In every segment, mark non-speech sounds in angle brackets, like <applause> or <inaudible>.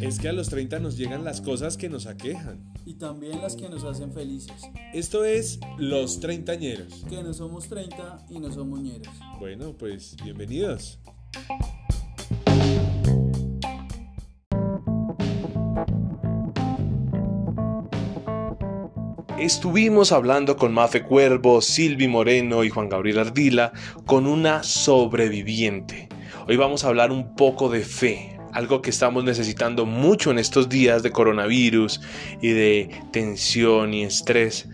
Es que a los 30 nos llegan las cosas que nos aquejan. Y también las que nos hacen felices. Esto es Los Treintañeros. Que no somos 30 y no somos ñeros. Bueno, pues bienvenidos. Estuvimos hablando con Mafe Cuervo, Silvi Moreno y Juan Gabriel Ardila con una sobreviviente. Hoy vamos a hablar un poco de fe, algo que estamos necesitando mucho en estos días de coronavirus y de tensión y estrés.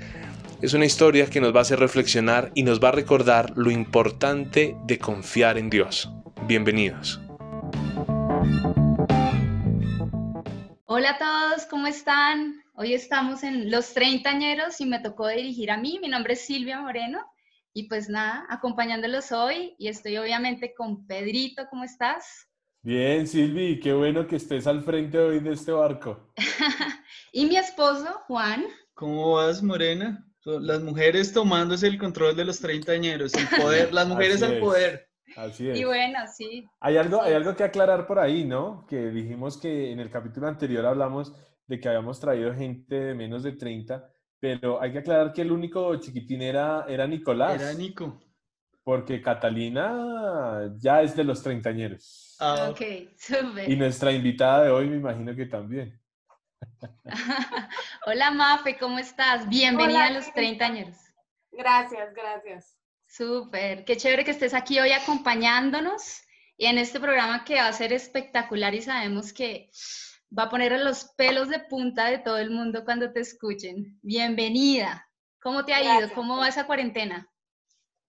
Es una historia que nos va a hacer reflexionar y nos va a recordar lo importante de confiar en Dios. Bienvenidos. Hola a todos, ¿cómo están? Hoy estamos en Los Treintañeros y me tocó dirigir a mí. Mi nombre es Silvia Moreno y pues nada, acompañándolos hoy y estoy obviamente con Pedrito, ¿cómo estás? Bien, Silvi, qué bueno que estés al frente hoy de este barco. <laughs> y mi esposo, Juan. ¿Cómo vas, Morena? Las mujeres tomándose el control de los treintañeros, el poder, <laughs> las mujeres al poder. Así es. Y bueno, sí. Hay algo, hay algo que aclarar por ahí, ¿no? Que dijimos que en el capítulo anterior hablamos de que habíamos traído gente de menos de 30, pero hay que aclarar que el único chiquitín era, era Nicolás. Era Nico. Porque Catalina ya es de los treintañeros. Ah, ok, Y nuestra invitada de hoy me imagino que también. <laughs> Hola Mafe, ¿cómo estás? Bienvenida a los treintañeros. Gracias, gracias. Súper, qué chévere que estés aquí hoy acompañándonos y en este programa que va a ser espectacular y sabemos que va a poner los pelos de punta de todo el mundo cuando te escuchen. Bienvenida. ¿Cómo te ha ido? ¿Cómo va esa cuarentena?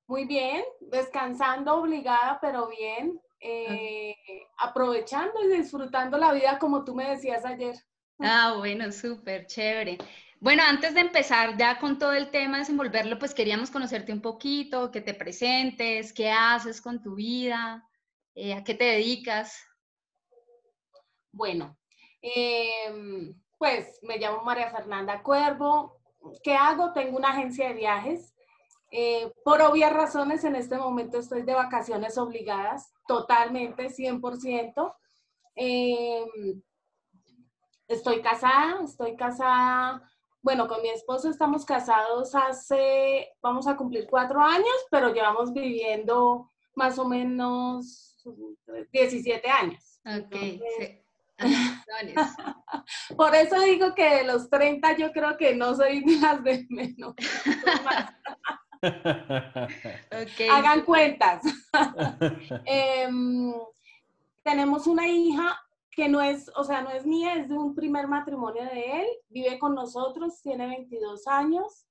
Muy bien, descansando, obligada, pero bien. Eh, aprovechando y disfrutando la vida como tú me decías ayer. Ah, bueno, súper, chévere. Bueno, antes de empezar ya con todo el tema, desenvolverlo, pues queríamos conocerte un poquito, que te presentes, qué haces con tu vida, eh, a qué te dedicas. Bueno, Em, pues me llamo María Fernanda Cuervo. ¿Qué hago? Tengo una agencia de viajes. Eh, por obvias razones, en este momento estoy de vacaciones obligadas, totalmente, 100%. Em, estoy casada, estoy casada, bueno, con mi esposo estamos casados hace, vamos a cumplir cuatro años, pero llevamos viviendo más o menos 17 años. Ok, <laughs> Por eso digo que de los 30 yo creo que no soy de las de menos. Hagan cuentas. <laughs> Em, tenemos una hija que no es, o sea, no es mía, es de un primer matrimonio de él. Vive con nosotros, tiene 22 años.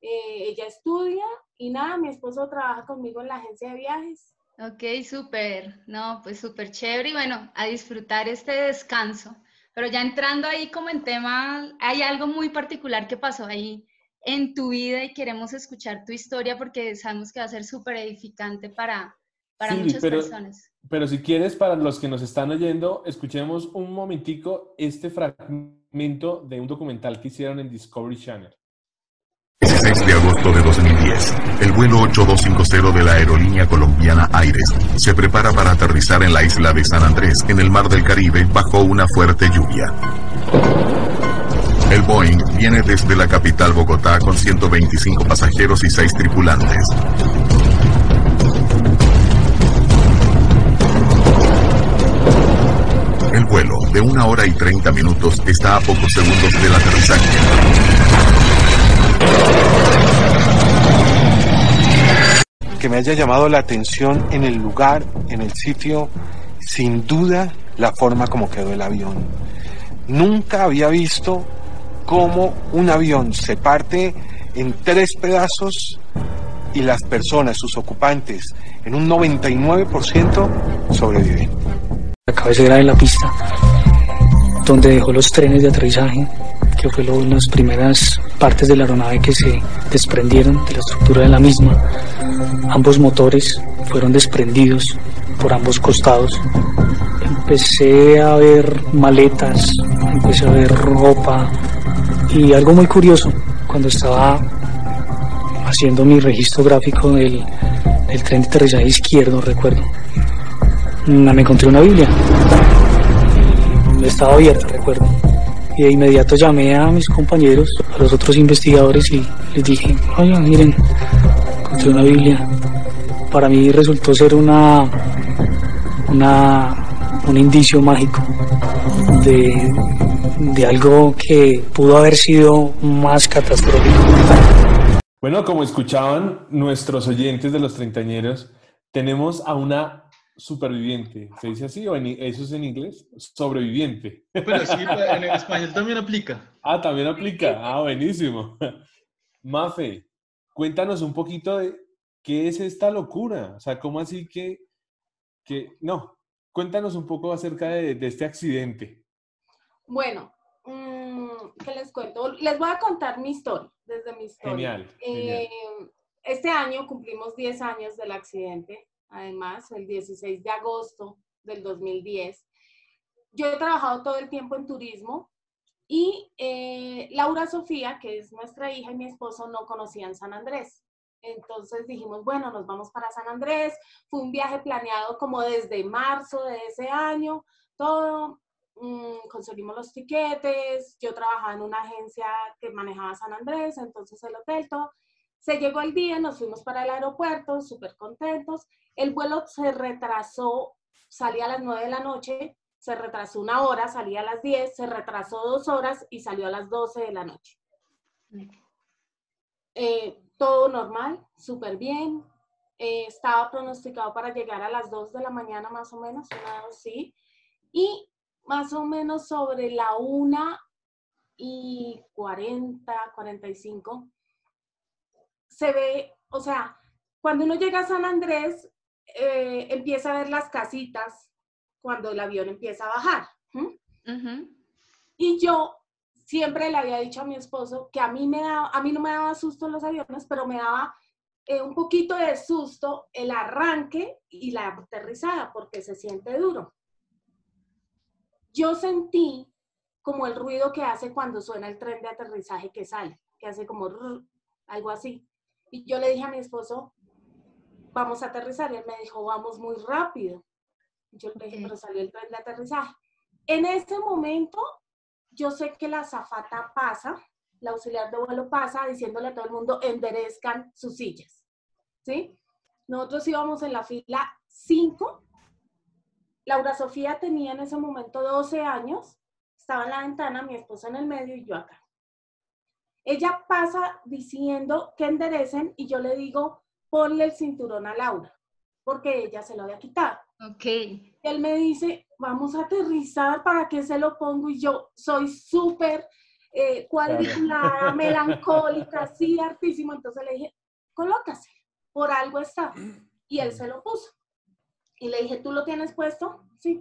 Eh, ella estudia y nada, mi esposo trabaja conmigo en la agencia de viajes. Ok, súper, no, pues súper chévere y bueno, a disfrutar este descanso. Pero ya entrando ahí como en tema, hay algo muy particular que pasó ahí en tu vida y queremos escuchar tu historia porque sabemos que va a ser súper edificante para, para muchas personas. Pero si quieres, para los que nos están oyendo, escuchemos un momentico este fragmento de un documental que hicieron en Discovery Channel. 16 de agosto de 2010, el vuelo 8250 de la aerolínea colombiana Aires se prepara para aterrizar en la isla de San Andrés, en el mar del Caribe, bajo una fuerte lluvia. El Boeing viene desde la capital Bogotá con 125 pasajeros y 6 tripulantes. El vuelo, de una hora y 30 minutos, está a pocos segundos del aterrizaje. Que me haya llamado la atención en el lugar, en el sitio, sin duda la forma como quedó el avión. Nunca había visto cómo un avión se parte en tres pedazos y las personas, sus ocupantes, en un 99% sobreviven. La cabecera de la pista, donde dejó los trenes de aterrizaje, que fue las primeras partes de la aeronave que se desprendieron de la estructura de la misma. Ambos motores fueron desprendidos por ambos costados. Empecé a ver maletas, empecé a ver ropa y algo muy curioso, cuando estaba haciendo mi registro gráfico del, del tren de aterrizaje izquierdo, recuerdo, me encontré una Biblia. Estaba abierta, recuerdo. Y de inmediato llamé a mis compañeros, a los otros investigadores y les dije, oye, miren, encontré una Biblia. Para mí resultó ser una, una, un indicio mágico de, de algo que pudo haber sido más catastrófico. Bueno, como escuchaban nuestros oyentes de los treintañeros, tenemos a una superviviente. ¿Se dice así o eso es en inglés? Sobreviviente. Pero sí, en español también aplica. Ah, también aplica. Ah, buenísimo. Mafe, cuéntanos un poquito de qué es esta locura. O sea, ¿cómo así que, que no? Cuéntanos un poco acerca de, este accidente. Bueno, mm, ¿qué les cuento? Les voy a contar mi historia, desde mi historia. Genial. Eh, este año cumplimos 10 años del accidente además, el 16 de agosto del 2010. Yo he trabajado todo el tiempo en turismo y eh, Laura Sofía, que es nuestra hija y mi esposo, no conocían San Andrés. Entonces dijimos, bueno, nos vamos para San Andrés. Fue un viaje planeado como desde marzo de ese año, todo. Mm, conseguimos los tiquetes, yo trabajaba en una agencia que manejaba San Andrés, entonces el hotel, todo. Se llegó el día, nos fuimos para el aeropuerto, súper contentos. El vuelo se retrasó, salía a las 9 de la noche, se retrasó una hora, salía a las 10, se retrasó dos horas y salió a las 12 de la noche. Eh, todo normal, súper bien. Eh, estaba pronosticado para llegar a las 2 de la mañana más o menos, sí. Y más o menos sobre la 1 y 40, 45, se ve, o sea, cuando uno llega a San Andrés, eh, empieza a ver las casitas cuando el avión empieza a bajar. Y yo siempre le había dicho a mi esposo que a mí, me daba, a mí no me daba susto los aviones, pero me daba eh, un poquito de susto el arranque y la aterrizada, porque se siente duro. Yo sentí como el ruido que hace cuando suena el tren de aterrizaje que sale, que hace como algo así. Y yo le dije a mi esposo, vamos a aterrizar. Y él me dijo, vamos muy rápido. Yo le dije, pero salió el tren de aterrizaje. En ese momento, yo sé que la zafata pasa, la auxiliar de vuelo pasa diciéndole a todo el mundo, enderezcan sus sillas. ¿Sí? Nosotros íbamos en la fila 5. Laura Sofía tenía en ese momento 12 años, estaba en la ventana, mi esposa en el medio y yo acá. Ella pasa diciendo que enderecen y yo le digo, ponle el cinturón a Laura, porque ella se lo había quitado. Ok. Él me dice, vamos a aterrizar, ¿para qué se lo pongo? Y yo soy súper eh, cuadriculada, <laughs> melancólica, así, hartísimo. Entonces le dije, colócase, por algo está. Y él se lo puso. Y le dije, ¿tú lo tienes puesto? Sí.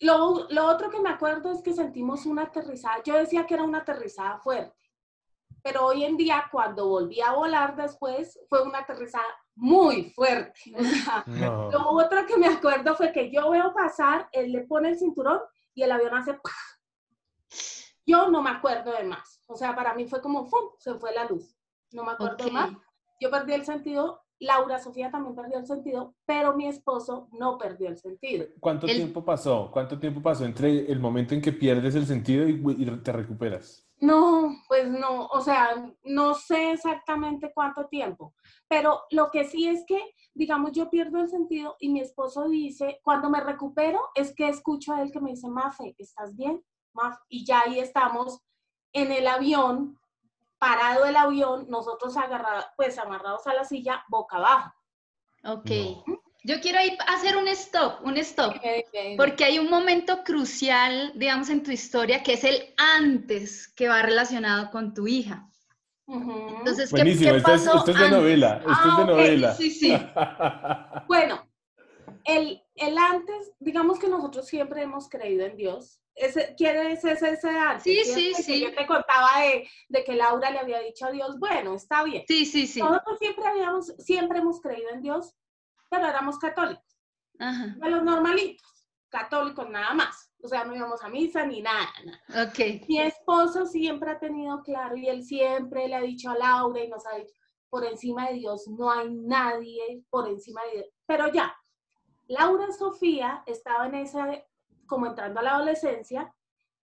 Lo, otro que me acuerdo es que sentimos una aterrizada. Yo decía que era una aterrizada fuerte, pero hoy en día cuando volví a volar después fue una aterrizada muy fuerte. Lo otro que me acuerdo fue que yo veo pasar, él le pone el cinturón y el avión hace... Yo no me acuerdo de más. O sea, para mí fue como, ¡fum! Se fue la luz. No me acuerdo más. Yo perdí el sentido Laura Sofía también perdió el sentido, pero mi esposo no perdió el sentido. ¿Cuánto tiempo pasó? ¿Cuánto tiempo pasó entre el momento en que pierdes el sentido y, te recuperas? No, pues no, o sea, no sé exactamente cuánto tiempo, pero lo que sí es que, digamos, yo pierdo el sentido y mi esposo dice, cuando me recupero, es que escucho a él que me dice, Mafe, ¿estás bien? y ya ahí estamos en el avión parado el avión, nosotros agarrados, pues amarrados a la silla, boca abajo. Ok. Yo quiero ir a hacer un stop, un stop, porque hay un momento crucial, digamos, en tu historia, que es el antes que va relacionado con tu hija. Entonces, ¿qué, ¿qué pasó esto, es, de novela, esto es de ah, novela. Sí, sí. <laughs> bueno, el, el antes, digamos que nosotros siempre hemos creído en Dios, ese, quiere ese, ese arte. Sí, sí, sí. Yo te contaba de, de, que Laura le había dicho a Dios, bueno, está bien. Sí, sí, sí. Nosotros siempre, habíamos, siempre hemos creído en Dios, pero éramos católicos. Ajá. De los normalitos, católicos nada más. O sea, no íbamos a misa ni nada, nada. Ok. Mi esposo siempre ha tenido claro y él siempre le ha dicho a Laura y nos ha dicho, por encima de Dios no hay nadie por encima de Dios. Pero ya, Laura Sofía estaba en esa, como entrando a la adolescencia,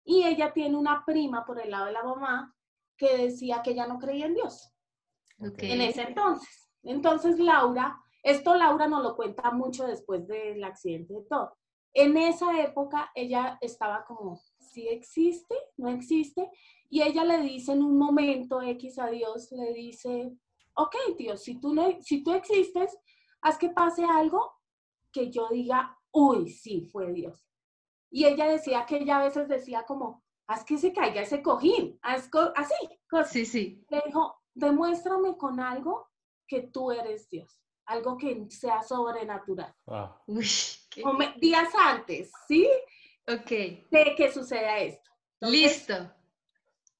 y ella tiene una prima por el lado de la mamá que decía que ella no creía en Dios en ese entonces. Entonces Laura, esto Laura nos lo cuenta mucho después del accidente de todo. En esa época ella estaba como, si existe, no existe, y ella le dice en un momento X a Dios, le dice, ok Dios, si tú, no, si tú existes, haz que pase algo que yo diga, uy, sí, fue Dios. Y ella decía que ella a veces decía como, haz que se caiga ese cojín, haz así. Sí, sí. Le dijo, demuéstrame con algo que tú eres Dios, algo que sea sobrenatural. Ah. Uy, Días antes, ¿sí? Ok. De que suceda esto. Listo.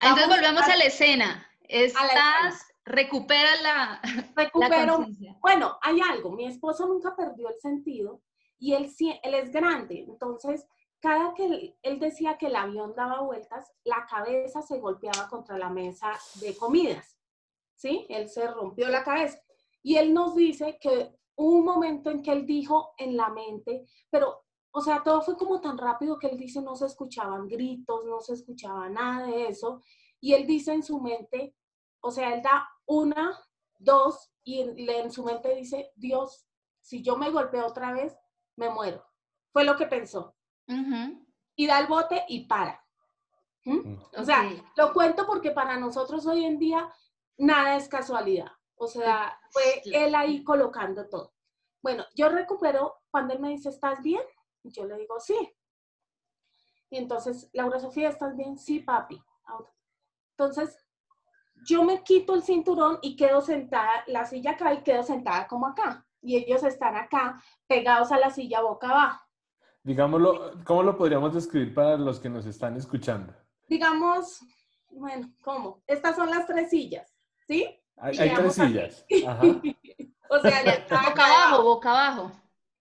Entonces volvemos a, la escena. Estás, recupera la, Recupero. bueno, hay algo. Mi esposo nunca perdió el sentido y él, él es grande. Entonces, cada que él, decía que el avión daba vueltas, la cabeza se golpeaba contra la mesa de comidas. ¿Sí? Él se rompió la cabeza. Y él nos dice que hubo un momento en que él dijo en la mente, pero, o sea, todo fue como tan rápido que él dice no se escuchaban gritos, no se escuchaba nada de eso. Y él dice en su mente, o sea, él da una, dos, y en, su mente dice, Dios, si yo me golpeo otra vez, me muero. Fue lo que pensó. Y da el bote y para. ¿Mm? Mm. O sea, lo cuento porque para nosotros hoy en día nada es casualidad. O sea, fue él ahí colocando todo. Bueno, yo recupero cuando él me dice, ¿estás bien? Yo le digo, sí. Y entonces, Laura Sofía, ¿estás bien? Sí, papi. Entonces, yo me quito el cinturón y quedo sentada, la silla acá y quedo sentada como acá. Y ellos están acá, pegados a la silla boca abajo. Digámoslo, ¿cómo lo podríamos describir para los que nos están escuchando? Digamos, bueno, ¿cómo? Estas son las tres sillas, ¿sí? Hay, tres sillas. <laughs> o sea, boca abajo, boca abajo.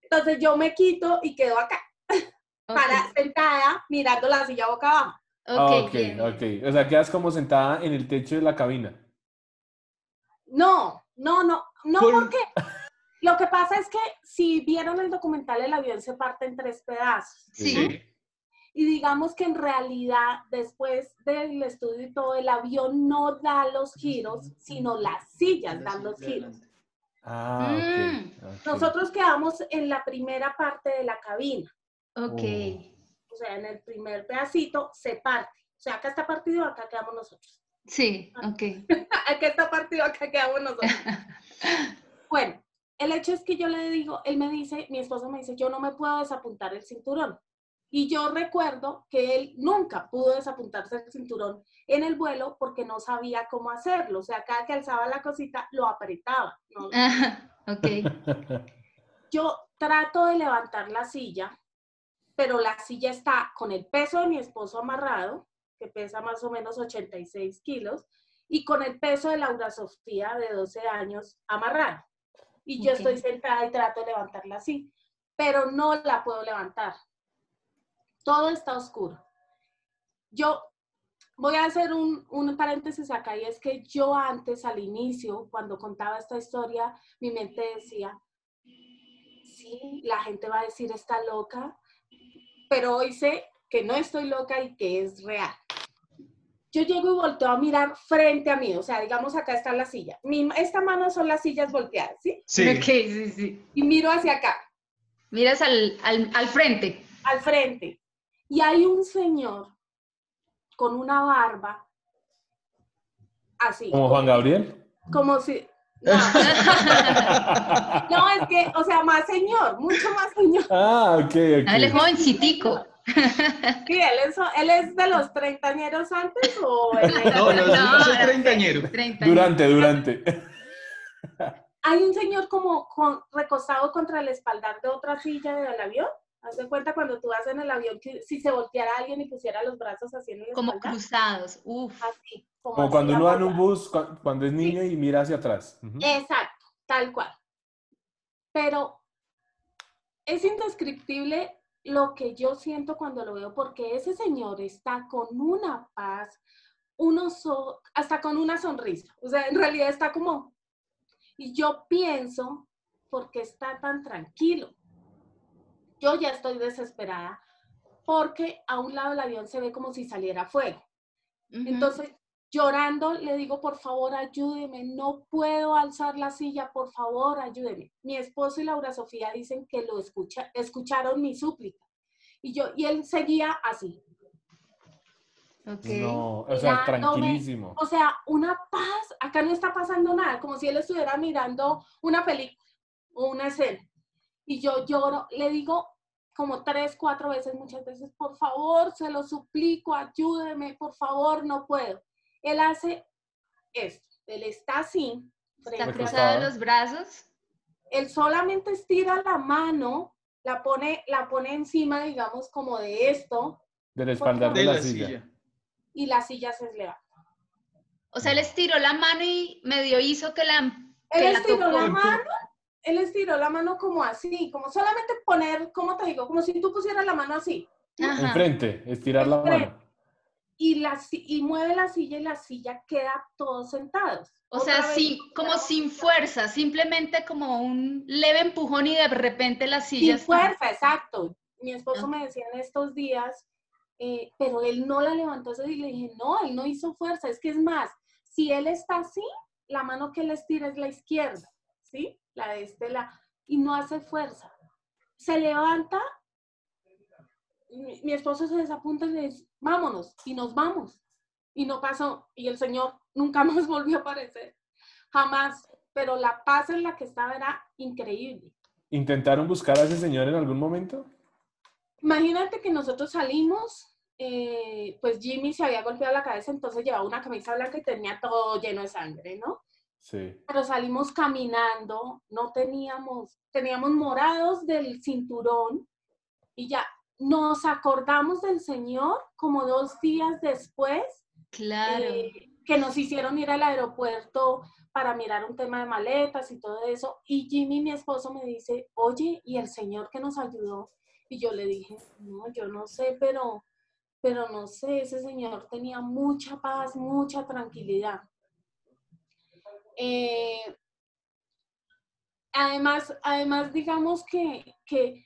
Entonces yo me quito y quedo acá, <laughs> para sentada mirando la silla boca abajo. Ok, ok, O sea, quedas como sentada en el techo de la cabina. No, no, no, no, porque lo que pasa es que si vieron el documental, el avión se parte en tres pedazos. Sí. Y digamos que en realidad, después del estudio y todo, el avión no da los giros, sino las sillas dan los giros. Ah, mm. Nosotros quedamos en la primera parte de la cabina. Ok. O sea, en el primer pedacito se parte. O sea, acá está partido, acá quedamos nosotros. Sí, ok. <laughs> acá está partido, acá quedamos nosotros. <laughs> bueno, el hecho es que yo le digo, él me dice, mi esposo me dice, yo no me puedo desapuntar el cinturón. Y yo recuerdo que él nunca pudo desapuntarse el cinturón en el vuelo porque no sabía cómo hacerlo. O sea, cada que alzaba la cosita, lo apretaba. ok. <laughs> Yo trato de levantar la silla, pero la silla está con el peso de mi esposo amarrado, que pesa más o menos 86 kilos, y con el peso de Laura Sofía, de 12 años, amarrado y yo estoy sentada y trato de levantarla así, pero no la puedo levantar. Todo está oscuro. Yo voy a hacer un, un, paréntesis acá y es que yo antes, al inicio, cuando contaba esta historia, mi mente decía, sí, la gente va a decir está loca, pero hoy sé que no estoy loca y que es real yo llego y volteo a mirar frente a mí, o sea, digamos acá está la silla. Mi, esta mano son las sillas volteadas, ¿sí? Sí. sí, sí. Y miro hacia acá. Miras al, al, frente. Al frente. Y hay un señor con una barba así. ¿Como Juan Gabriel? Como si... <laughs> No. no, es que, o sea, más señor, mucho más señor. Ah, ok, ok. Él es jovencitico. <laughs> Sí, él es, él es de los treintañeros antes o No, no, no, es treintañero. Durante, durante. Hay un señor como recostado contra el espaldar de otra silla del avión. Haz de cuenta cuando tú vas en el avión que si se volteara alguien y pusiera los brazos así en el Como cruzados, uff. Así. Como, cuando uno va en un bus, cuando es niño y mira hacia atrás. Exacto, tal cual. Pero es indescriptible lo que yo siento cuando lo veo, porque ese señor está con una paz, unos hasta con una sonrisa. O sea, en realidad está como, y yo pienso, porque está tan tranquilo. Yo ya estoy desesperada porque a un lado del avión se ve como si saliera fuego. Entonces, llorando, le digo, por favor, ayúdeme, no puedo alzar la silla, por favor, ayúdeme. Mi esposo y Laura Sofía dicen que lo escucha, escucharon mi súplica. Y yo, y él seguía así. No, o sea, tranquilísimo. o sea, una paz, acá no está pasando nada, como si él estuviera mirando una película o una escena. Y yo lloro, le digo como tres, cuatro veces, muchas veces, por favor, se lo suplico, ayúdeme, por favor, no puedo. Él hace esto, él está así. Está cruzado los brazos. Él solamente estira la mano, la pone, la pone encima, digamos, como de esto. Del espaldar de, la, silla y la silla se levanta. O sea, él estiró la mano y medio hizo que la... él estiró la, mano, él estiró la mano como así, como solamente poner, ¿cómo te digo? Como si tú pusieras la mano así. Enfrente, estirar la mano. Y, la, y mueve la silla y la silla queda todos sentados. O sea, sí, como sin fuerza, simplemente como un leve empujón y de repente la silla. Sin fuerza, exacto. Mi esposo ah. me decía en estos días eh, pero él no la levantó y le dije, no, él no hizo fuerza, es que es más, si él está así, la mano que él estira es la izquierda, ¿sí? La de este, la, y no hace fuerza. Se levanta, mi, esposo se desapunta y le dice, vámonos, y nos vamos. Y no pasó, y el Señor nunca <laughs> más volvió a aparecer, jamás, pero la paz en la que estaba era increíble. ¿Intentaron buscar a ese Señor en algún momento? Imagínate que nosotros salimos, eh, pues Jimmy se había golpeado la cabeza, entonces llevaba una camisa blanca y tenía todo lleno de sangre, ¿no? Sí. Pero salimos caminando, no teníamos, teníamos morados del cinturón y ya nos acordamos del Señor como dos días después. Claro. Eh, que nos hicieron ir al aeropuerto para mirar un tema de maletas y todo eso. Y Jimmy, mi esposo, me dice, oye, ¿y el Señor que nos ayudó? Y yo le dije, no, yo no sé, pero, pero no sé, ese señor tenía mucha paz, mucha tranquilidad. Eh, además, además, digamos que, que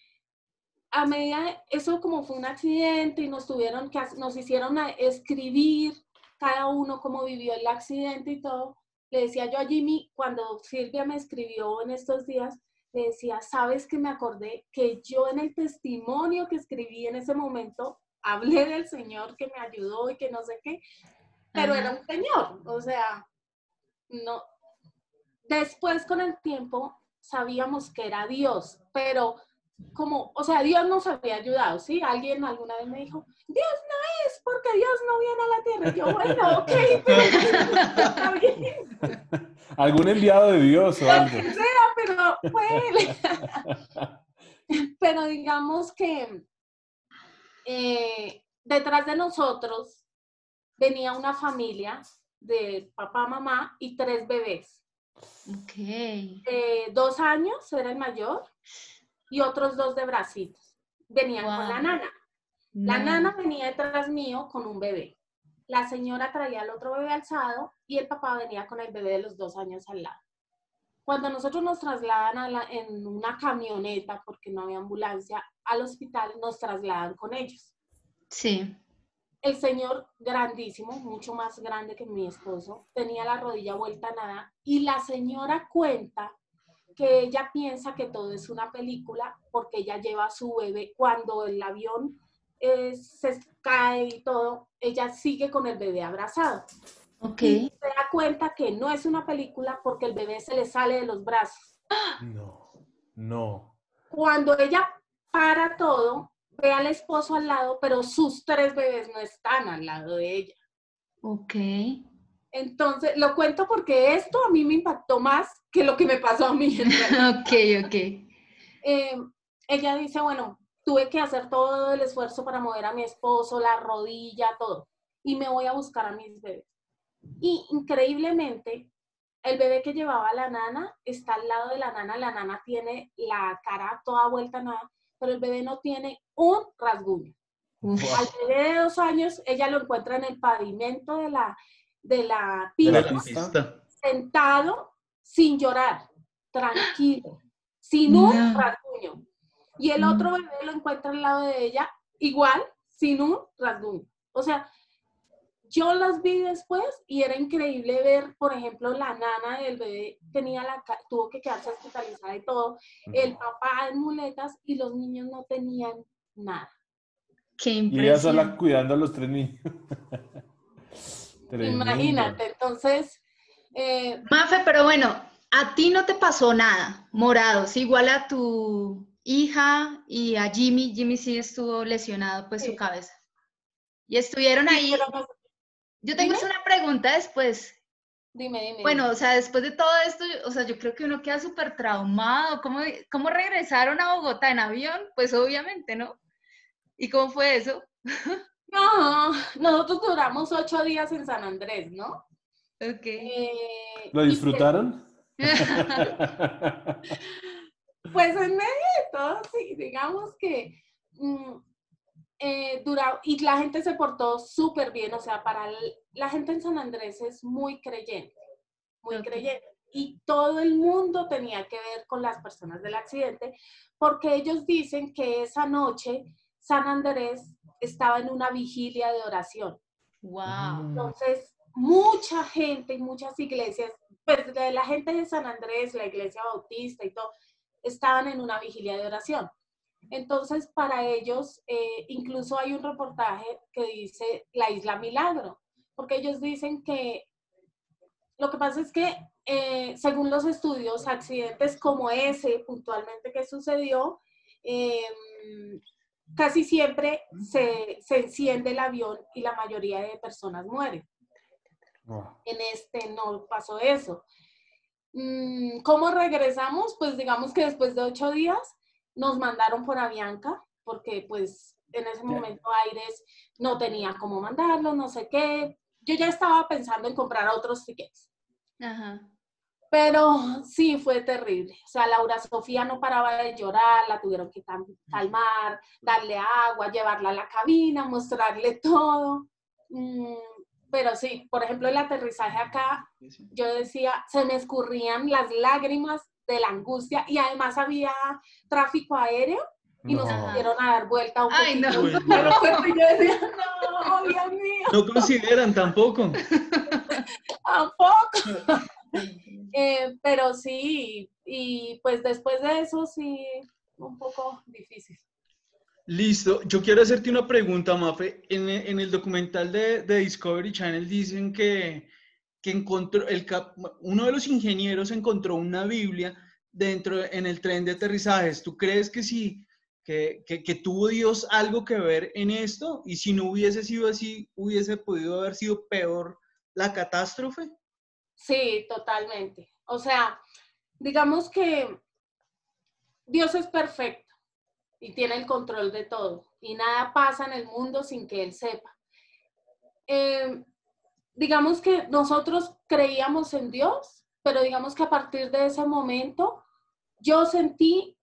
a medida, eso como fue un accidente y nos tuvieron que, nos hicieron escribir cada uno cómo vivió el accidente y todo, le decía yo a Jimmy, cuando Silvia me escribió en estos días, le decía, sabes que me acordé que yo en el testimonio que escribí en ese momento, hablé del Señor que me ayudó y que no sé qué, pero era un Señor, o sea, no. Después con el tiempo sabíamos que era Dios, pero como, o sea, Dios nos había ayudado, ¿sí? Alguien alguna vez me dijo, Dios no es porque Dios no viene a la tierra. yo, bueno, ok, <laughs> pero está bien. Algún enviado de Dios o algo. Pero <laughs> pero digamos que eh, detrás de nosotros venía una familia de papá, mamá y tres bebés. Ok. Eh, dos años era el mayor y otros dos de bracitos. Venían con la nana. La nana venía detrás mío con un bebé. La señora traía al otro bebé alzado y el papá venía con el bebé de los dos años al lado. Cuando nosotros nos trasladan en una camioneta, porque no había ambulancia, al hospital, nos trasladan con ellos. Sí. El señor, grandísimo, mucho más grande que mi esposo, tenía la rodilla vuelta a nada y la señora cuenta que ella piensa que todo es una película porque ella lleva a su bebé cuando el avión eh, se cae y todo, ella sigue con el bebé abrazado. Ok. Y se da cuenta que no es una película porque el bebé se le sale de los brazos. No, no. Cuando ella para todo, ve al esposo al lado, pero sus tres bebés no están al lado de ella. Ok. Entonces, lo cuento porque esto a mí me impactó más que lo que me pasó a mí. <laughs> ok, ok. Eh, ella dice, bueno, tuve que hacer todo el esfuerzo para mover a mi esposo, la rodilla, todo. Y me voy a buscar a mis bebés. Y increíblemente, el bebé que llevaba la nana está al lado de la nana. La nana tiene la cara toda vuelta a nada, pero el bebé no tiene un rasguño. Al bebé de dos años, ella lo encuentra en el pavimento de la, de la pista, sentado, sin llorar, tranquilo, sin un rasguño. Y el otro bebé lo encuentra al lado de ella, igual, sin un rasguño. O sea, yo las vi después y era increíble ver, por ejemplo, la nana del bebé tenía la, tuvo que quedarse hospitalizada y todo, el papá en muletas y los niños no tenían nada. Qué Y ella sola cuidando a los tres niños. <laughs> Imagínate, entonces... Eh, Mafe, pero bueno, a ti no te pasó nada, morados, igual a tu hija y a Jimmy, Jimmy sí estuvo lesionado pues su cabeza. Y estuvieron ahí. Yo tengo una pregunta después. Dime, dime. Bueno, o sea, después de todo esto, o sea, yo creo que uno queda súper traumado. ¿Cómo, ¿Cómo regresaron a Bogotá en avión? Pues obviamente, ¿no? ¿Y cómo fue eso? <laughs> No, nosotros duramos ocho días en San Andrés, ¿no? Ok. Eh, ¿Lo disfrutaron? <laughs> pues en medio de todo, sí, digamos que mm, eh, y la gente se portó súper bien, o sea, para la gente en San Andrés es muy creyente, muy creyente. Y todo el mundo tenía que ver con las personas del accidente, porque ellos dicen que esa noche San Andrés estaba en una vigilia de oración. Wow. Entonces, mucha gente y muchas iglesias, pues de la gente de San Andrés, la iglesia bautista y todo, estaban en una vigilia de oración. Entonces, para ellos, eh, incluso hay un reportaje que dice la isla Milagro, porque ellos dicen que lo que pasa es que, eh, según los estudios, accidentes como ese puntualmente que sucedió, em, casi siempre se, enciende el avión y la mayoría de personas mueren. En este no pasó eso. Mm, ¿Cómo regresamos? Pues digamos que después de ocho días nos mandaron por Avianca, porque pues en ese momento Aires no tenía cómo mandarlo, no sé qué. Yo ya estaba pensando en comprar otros tickets. Pero sí, fue terrible. O sea, Laura Sofía no paraba de llorar, la tuvieron que calmar, darle agua, llevarla a la cabina, mostrarle <laughs> todo. Mm, pero sí, por ejemplo, el aterrizaje acá, yo decía, se me escurrían las lágrimas de la angustia y además había tráfico aéreo y nos pudieron a dar vuelta un Ay, no. Pero pues <laughs> yo decía, no, Dios mío. No consideran tampoco. tampoco. <laughs> Eh, pero sí, y pues después de eso sí, un poco difícil. Listo, yo quiero hacerte una pregunta, Mafe. En, en el documental de, de, Discovery Channel dicen que encontró, el uno de los ingenieros encontró una Biblia dentro en el tren de aterrizajes. ¿Tú crees que sí, que, que, tuvo Dios algo que ver en esto? Y si no hubiese sido así, hubiese podido haber sido peor la catástrofe? Sí, totalmente. O sea, digamos que Dios es perfecto y tiene el control de todo y nada pasa en el mundo sin que Él sepa. Eh, digamos que nosotros creíamos en Dios, pero digamos que a partir de ese momento yo sentí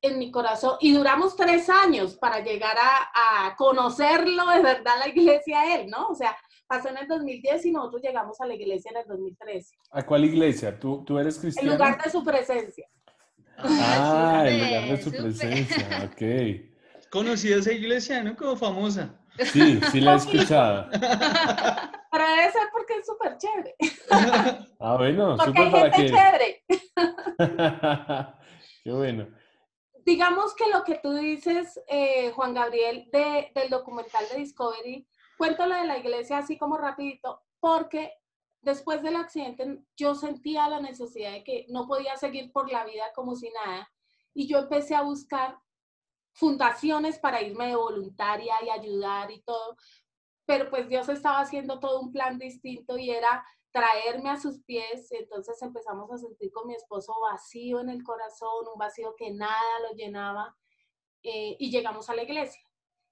en mi corazón, y duramos tres años para llegar a, conocerlo de verdad la iglesia él, ¿no? O sea, pasó en el 2010 y nosotros llegamos a la iglesia en el 2013. ¿A cuál iglesia? ¿Tú, tú eres cristiano? El lugar de su presencia. Ah, el lugar de su presencia, ok. Conocida esa iglesia, ¿no? Como famosa. Sí, sí la he escuchado. <laughs> Pero debe ser porque es súper chévere. <laughs> Ah, bueno, porque hay gente chévere. <laughs> Qué bueno. Digamos que lo que tú dices, eh, Juan Gabriel, de, del documental de Discovery, cuéntalo de la iglesia así como rapidito, porque después del accidente yo sentía la necesidad de que no podía seguir por la vida como si nada, y yo empecé a buscar fundaciones para irme de voluntaria y ayudar y todo, pero pues Dios estaba haciendo todo un plan distinto y era traerme a sus pies, entonces empezamos a sentir con mi esposo vacío en el corazón, un vacío que nada lo llenaba, eh, y llegamos a la iglesia.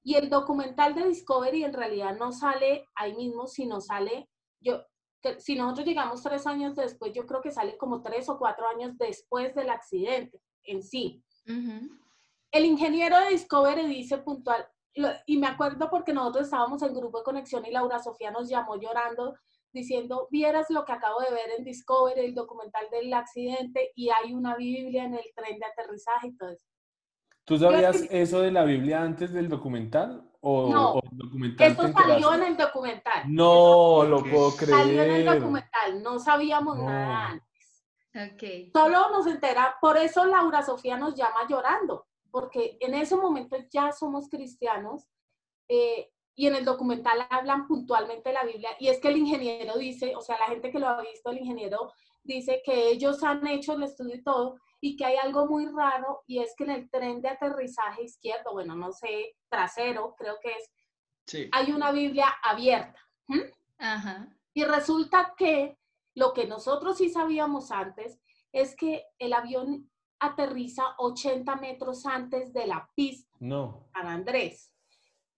Y el documental de Discovery en realidad no sale ahí mismo, sino sale, yo, si nosotros llegamos tres años después, yo creo que sale como tres o cuatro años después del accidente en sí. El ingeniero de Discovery dice puntual, y me acuerdo porque nosotros estábamos en grupo de conexión y Laura Sofía nos llamó llorando diciendo, vieras lo que acabo de ver en Discovery, el documental del accidente, y hay una Biblia en el tren de aterrizaje y todo eso. ¿Tú sabías eso de la Biblia antes del documental? ¿O, no, el documental eso salió en el documental. No, lo puedo creer. Salió en el documental, no sabíamos nada antes. Okay. Solo nos entera, por eso Laura Sofía nos llama llorando, porque en ese momento ya somos cristianos eh, y en el documental hablan puntualmente de la Biblia y es que el ingeniero dice, o sea, la gente que lo ha visto, el ingeniero dice que ellos han hecho el estudio y todo y que hay algo muy raro y es que en el tren de aterrizaje izquierdo, bueno, no sé, trasero, creo que es, hay una Biblia abierta. Y resulta que lo que nosotros sí sabíamos antes es que el avión aterriza 80 metros antes de la pista no. San Andrés.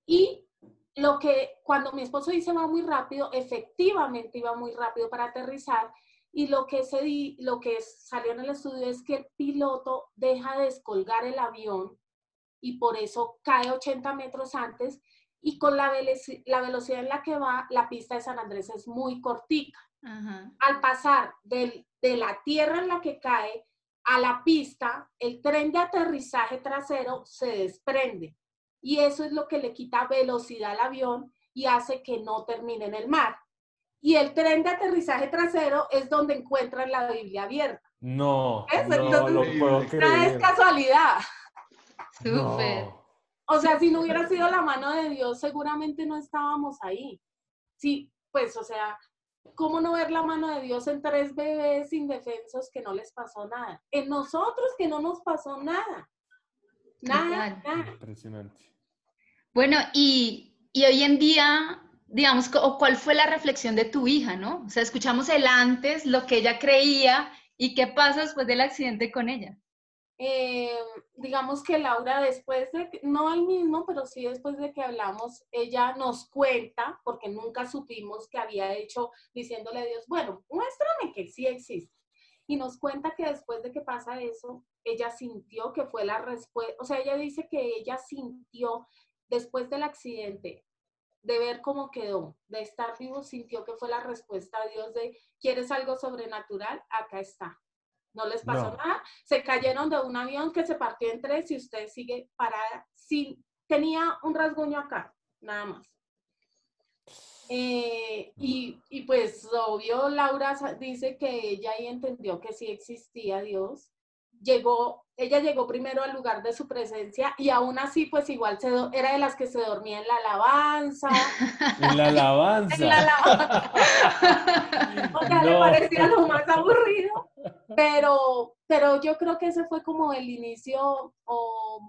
Y lo que cuando mi esposo dice va muy rápido, efectivamente iba muy rápido para aterrizar y lo que, se di, lo que salió en el estudio es que el piloto deja de descolgar el avión y por eso cae 80 metros antes y con la, la velocidad en la que va, la pista de San Andrés es muy cortica. Al pasar de la tierra en la que cae a la pista, el tren de aterrizaje trasero se desprende y eso es lo que le quita velocidad al avión y hace que no termine en el mar y el tren de aterrizaje trasero es donde encuentran la Biblia abierta. No, no lo puedo creer. es casualidad. Súper. O sea, si no hubiera sido la mano de Dios, seguramente no estábamos ahí. Sí, pues, o sea, ¿cómo no ver la mano de Dios en tres bebés indefensos que no les pasó nada? En nosotros que no nos pasó nada. Nada, nada. Impresionante. Bueno, y, y hoy en día digamos, o cuál fue la reflexión de tu hija, ¿no? O sea, escuchamos el antes, lo que ella creía y qué pasa después del accidente con ella. Eh, digamos que Laura después de, no al mismo, pero sí después de que hablamos, ella nos cuenta, porque nunca supimos que había hecho diciéndole a Dios, bueno, muéstrame que sí existe. Y nos cuenta que después de que pasa eso, ella sintió que fue la respuesta, o sea, ella dice que ella sintió después del accidente de ver cómo quedó, de estar vivo, sintió que fue la respuesta a Dios de, ¿quieres algo sobrenatural? Acá está. No les pasó nada. Se cayeron de un avión que se partió en tres y usted sigue parada. Sí, tenía un rasguño acá, nada más. Eh, y, y, pues obvio, Laura dice que ella ahí entendió que sí existía Dios llegó, ella llegó primero al lugar de su presencia y aún así pues igual se era de las que se dormía en la alabanza. <laughs> En la alabanza. en la alabanza. <laughs> o sea, le parecía lo más aburrido, pero, pero yo creo que ese fue como el inicio o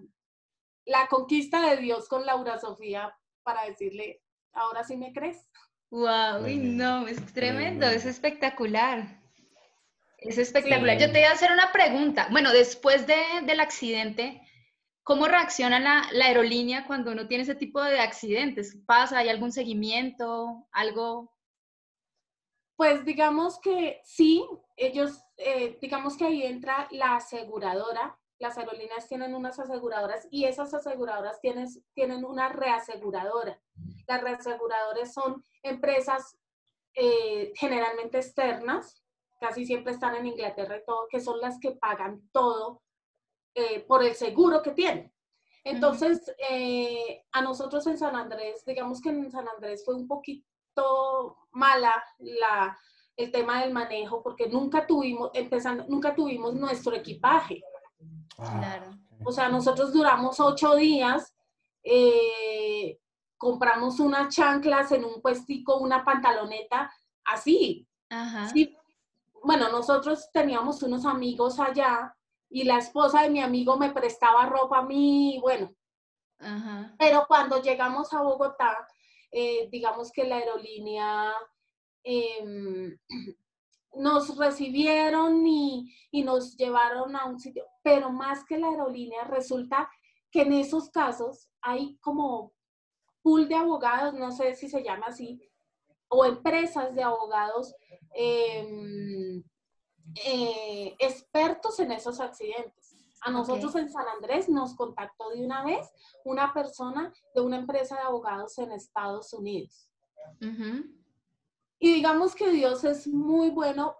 la conquista de Dios con Laura Sofía para decirle, ahora sí me crees. Wow, no, es tremendo, es espectacular. Es espectacular. Yo te iba a hacer una pregunta. Bueno, después de, del accidente, ¿cómo reacciona la, la, aerolínea cuando uno tiene ese tipo de accidentes? ¿Pasa? ¿Hay algún seguimiento? ¿Algo? Pues digamos que sí, ellos, eh, digamos que ahí entra la aseguradora. Las aerolíneas tienen unas aseguradoras y esas aseguradoras tienen, tienen una reaseguradora. Las reaseguradoras son empresas eh, generalmente externas casi siempre están en Inglaterra y todo, que son las que pagan todo eh, por el seguro que tienen. Entonces, eh, a nosotros en San Andrés, digamos que en San Andrés fue un poquito mala la, el tema del manejo porque nunca tuvimos, empezando, nunca tuvimos nuestro equipaje. Ah, claro. O sea, nosotros duramos ocho días, eh, compramos unas chanclas en un puestico, una pantaloneta, así. Ajá bueno, nosotros teníamos unos amigos allá y la esposa de mi amigo me prestaba ropa a mí, bueno. Pero cuando llegamos a Bogotá, eh, digamos que la aerolínea em, <clears throat> nos recibieron y, y, nos llevaron a un sitio, pero más que la aerolínea, resulta que en esos casos hay como pool de abogados, no sé si se llama así, o empresas de abogados em, eh, expertos en esos accidentes. A nosotros en San Andrés nos contactó de una vez una persona de una empresa de abogados en Estados Unidos. Y digamos que Dios es muy bueno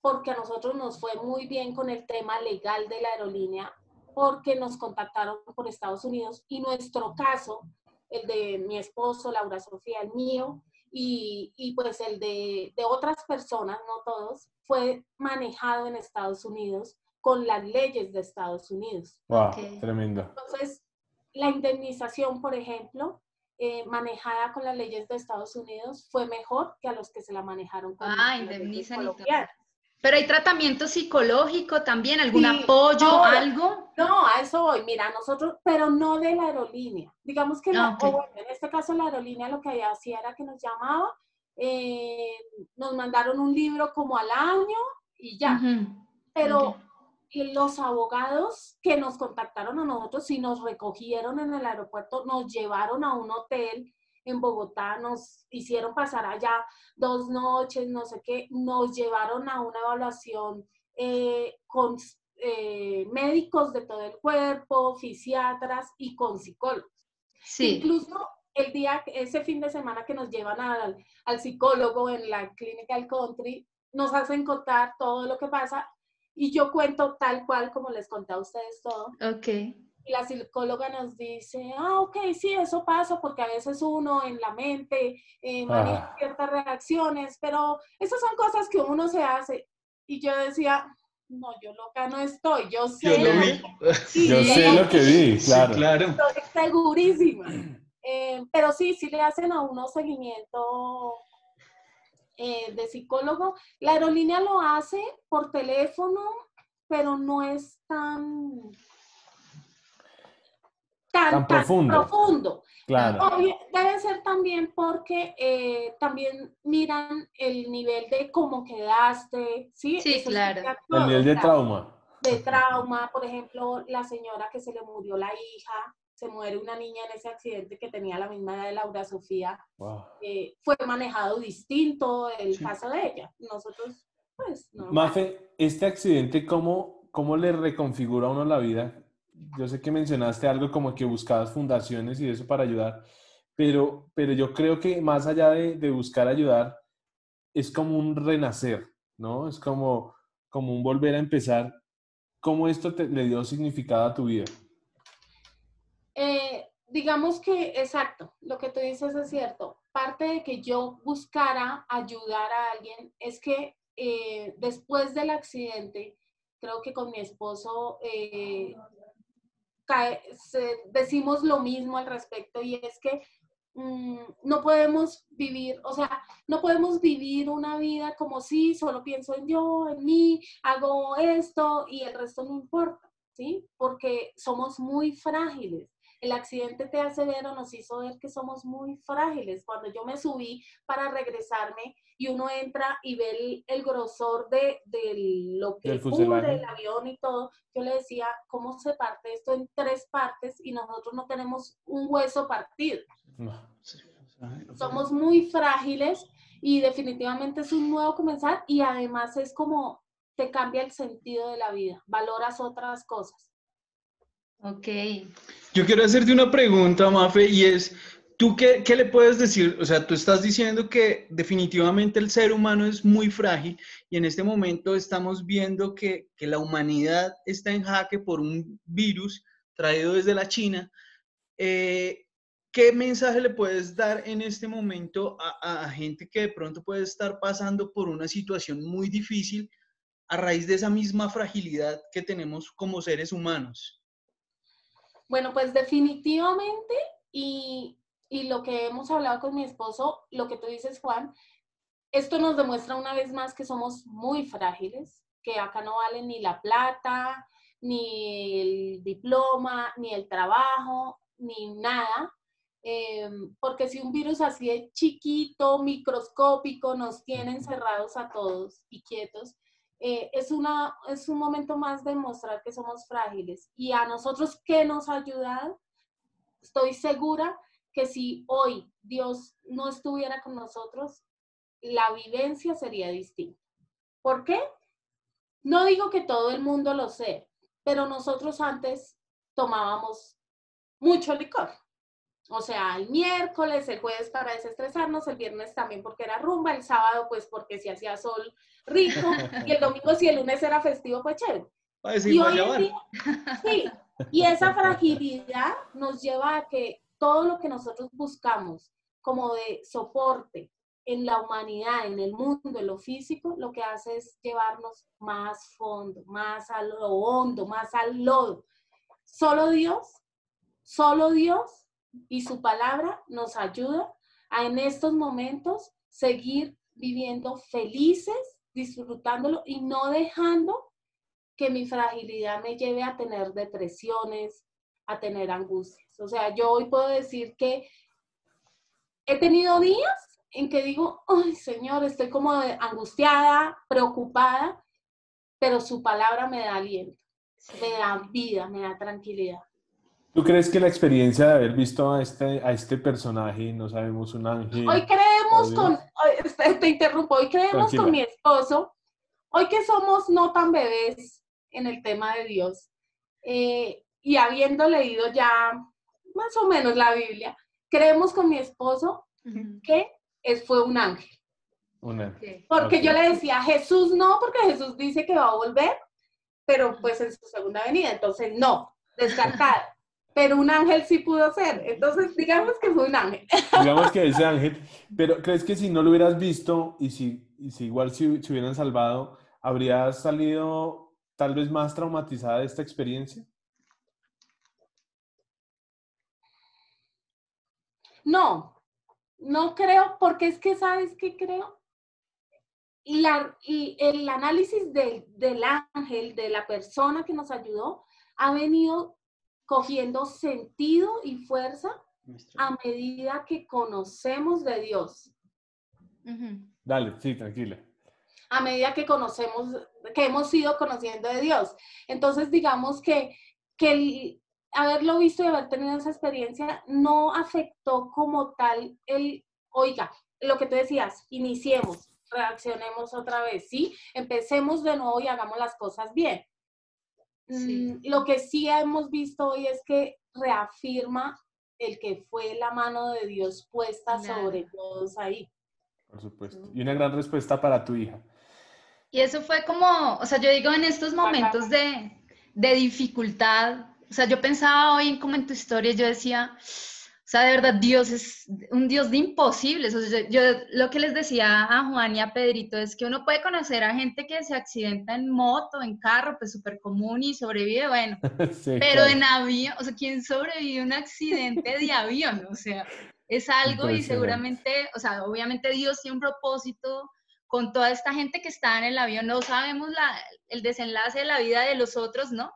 porque a nosotros nos fue muy bien con el tema legal de la aerolínea, porque nos contactaron por Estados Unidos y nuestro caso, el de mi esposo, Laura Sofía, el mío, y, y pues el de, de, otras personas, no todos, fue manejado en Estados Unidos con las leyes de Estados Unidos. Wow, tremendo. Entonces, la indemnización, por ejemplo, eh, manejada con las leyes de Estados Unidos fue mejor que a los que se la manejaron con ah, indemnizan y todo. Pero hay tratamiento psicológico también, algún apoyo, algo. No, a eso voy. Mira, nosotros, pero no de la aerolínea. Digamos que la, ah, en este caso la aerolínea lo que hacía era que nos llamaba, eh, nos mandaron un libro como al año y ya. Pero los abogados que nos contactaron a nosotros y nos recogieron en el aeropuerto, nos llevaron a un hotel en Bogotá, nos hicieron pasar allá dos noches, no sé qué, nos llevaron a una evaluación eh, con eh, médicos de todo el cuerpo, fisiatras y con psicólogos. Sí. Incluso el día, ese fin de semana que nos llevan al, al psicólogo en la clínica del country, nos hacen contar todo lo que pasa y yo cuento tal cual como les conté a ustedes todo. Ok. Y la psicóloga nos dice, ah, ok, sí, eso pasa porque a veces uno en la mente eh, maneja ah. ciertas reacciones, pero esas son cosas que uno se hace. Y yo decía, no, yo loca no estoy, yo sé. Yo, lo vi. yo sé lo que vi, claro. Sí, claro. Estoy segurísima. Eh, pero sí, sí le hacen a uno seguimiento eh, de psicólogo. La aerolínea lo hace por teléfono, pero no es tan tan, profundo. Claro. debe ser también porque eh, también miran el nivel de cómo quedaste, ¿sí? Sí, claro. el nivel de trauma. De trauma, por ejemplo, la señora que se le murió la hija, se muere una niña en ese accidente que tenía la misma edad de Laura Sofía, eh, fue manejado distinto el caso de ella. Nosotros, pues, no. Mafe, este accidente, ¿cómo, ¿cómo le reconfigura a uno la vida? Yo sé que mencionaste algo como que buscabas fundaciones y eso para ayudar, pero, pero yo creo que más allá de, de buscar ayudar, es como un renacer, ¿no? Es como, como un volver a empezar. ¿Cómo esto te, le dio significado a tu vida? Eh, digamos que, exacto, lo que tú dices es cierto. Parte de que yo buscara ayudar a alguien es que eh, después del accidente, creo que con mi esposo eh, decimos lo mismo al respecto y es que mm, no podemos vivir, o sea, no podemos vivir una vida como si solo pienso en yo, en mí, hago esto y el resto no importa, ¿sí? Porque somos muy frágiles el accidente te hace ver o nos hizo ver que somos muy frágiles. Cuando yo me subí para regresarme y uno entra y ve el, grosor de, lo que cubre el avión y todo, yo le decía, ¿cómo se parte esto en tres partes y nosotros no tenemos un hueso partido? Somos muy frágiles y definitivamente es un nuevo comenzar y además es como te cambia el sentido de la vida, valoras otras cosas. Ok. Yo quiero hacerte una pregunta, Mafe, y es, ¿tú qué, qué, le puedes decir? O sea, tú estás diciendo que definitivamente el ser humano es muy frágil y en este momento estamos viendo que, que la humanidad está en jaque por un virus traído desde la China. Eh, ¿Qué mensaje le puedes dar en este momento a, a gente que de pronto puede estar pasando por una situación muy difícil a raíz de esa misma fragilidad que tenemos como seres humanos? Bueno, pues definitivamente, y, lo que hemos hablado con mi esposo, lo que tú dices, Juan, esto nos demuestra una vez más que somos muy frágiles, que acá no vale ni la plata, ni el diploma, ni el trabajo, ni nada. Em, porque si un virus así de chiquito, microscópico, nos tiene encerrados a todos y quietos, eh, es, una, es un momento más de mostrar que somos frágiles. Y a nosotros, ¿qué nos ha ayudado? Estoy segura que si hoy Dios no estuviera con nosotros, la vivencia sería distinta. ¿Por qué? No digo que todo el mundo lo sea, pero nosotros antes tomábamos mucho licor. O sea, el miércoles, el jueves para desestresarnos, el viernes también porque era rumba, el sábado pues porque si hacía sol rico y el domingo si el lunes era festivo pues chévere. y hoy en día, sí, Y esa fragilidad nos lleva a que todo lo que nosotros buscamos como de soporte en la humanidad, en el mundo, en lo físico, lo que hace es llevarnos más fondo, más a lo hondo, más al lodo. Solo Dios, solo Dios y su palabra nos ayuda a en estos momentos seguir viviendo felices, disfrutándolo y no dejando que mi fragilidad me lleve a tener depresiones, a tener angustias. O sea, yo hoy puedo decir que he tenido días en que digo, ay Señor, estoy como angustiada, preocupada, pero su palabra me da aliento, me da vida, me da tranquilidad. ¿Tú crees que la experiencia de haber visto a este, a este personaje, no sabemos, un ángel? Hoy creemos con, te interrumpo, hoy creemos con mi esposo, hoy que somos no tan bebés en el tema de Dios, eh, y habiendo leído ya más o menos la Biblia, creemos con mi esposo que es, fue un ángel. Un ángel. Porque yo le decía, Jesús no, porque Jesús dice que va a volver, pero pues en su segunda venida, entonces no, descartado. Pero un ángel sí pudo ser, entonces digamos que fue un ángel. Digamos que ese ángel, pero ¿crees que si no lo hubieras visto y si, si igual si, hubieran salvado, habrías salido tal vez más traumatizada de esta experiencia? No, no creo, porque es que, ¿sabes qué creo? Y, la, y el análisis del ángel, de la persona que nos ayudó, ha venido cogiendo sentido y fuerza a medida que conocemos de Dios. Dale, sí, tranquila. A medida que conocemos, que hemos ido conociendo de Dios. Entonces, digamos que, que el, haberlo visto y haber tenido esa experiencia no afectó como tal el, oiga, lo que te decías, iniciemos, reaccionemos otra vez, ¿sí? Empecemos de nuevo y hagamos las cosas bien. Mm, lo que sí hemos visto hoy es que reafirma el que fue la mano de Dios puesta sobre todos ahí. Por supuesto. Y una gran respuesta para tu hija. Y eso fue como, o sea, yo digo en estos momentos de, de dificultad, o sea, yo pensaba hoy como en tu historia, yo decía, o sea, de verdad, Dios es un Dios de imposibles. O sea, yo, lo que les decía a Juan y a Pedrito es que uno puede conocer a gente que se accidenta en moto, en carro, pues súper común y sobrevive, bueno. <laughs> pero en avión, o sea, ¿quién sobrevive a un accidente de avión? O sea, es algo y seguramente, o sea, obviamente Dios tiene un propósito con toda esta gente que está en el avión. No sabemos la, el desenlace de la vida de los otros, ¿no?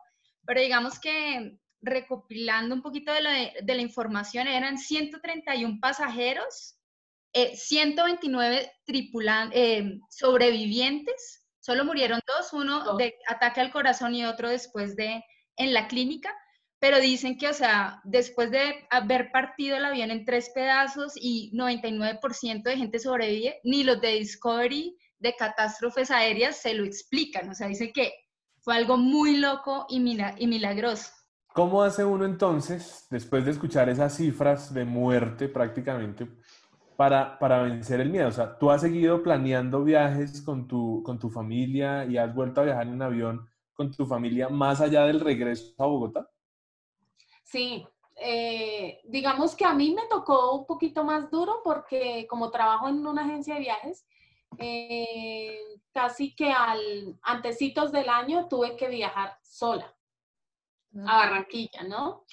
pero digamos que recopilando un poquito de la, información, eran 131 pasajeros, 129 eh, tripulantes, eh, sobrevivientes, solo murieron dos, uno de ataque al corazón y otro después de en la clínica, pero dicen que, o sea, después de haber partido el avión en tres pedazos y 99% de gente sobrevive, ni los de Discovery de catástrofes aéreas se lo explican, o sea, dicen que fue algo muy loco y milagroso. ¿Cómo hace uno entonces, después de escuchar esas cifras de muerte prácticamente, para, para vencer el miedo? O sea, tú has seguido planeando viajes con tu, con tu familia y has vuelto a viajar en avión con tu familia más allá del regreso a Bogotá? Sí, eh, digamos que a mí me tocó un poquito más duro porque como trabajo en una agencia de viajes, eh, casi que al antecitos del año tuve que viajar sola a Barranquilla, ¿no?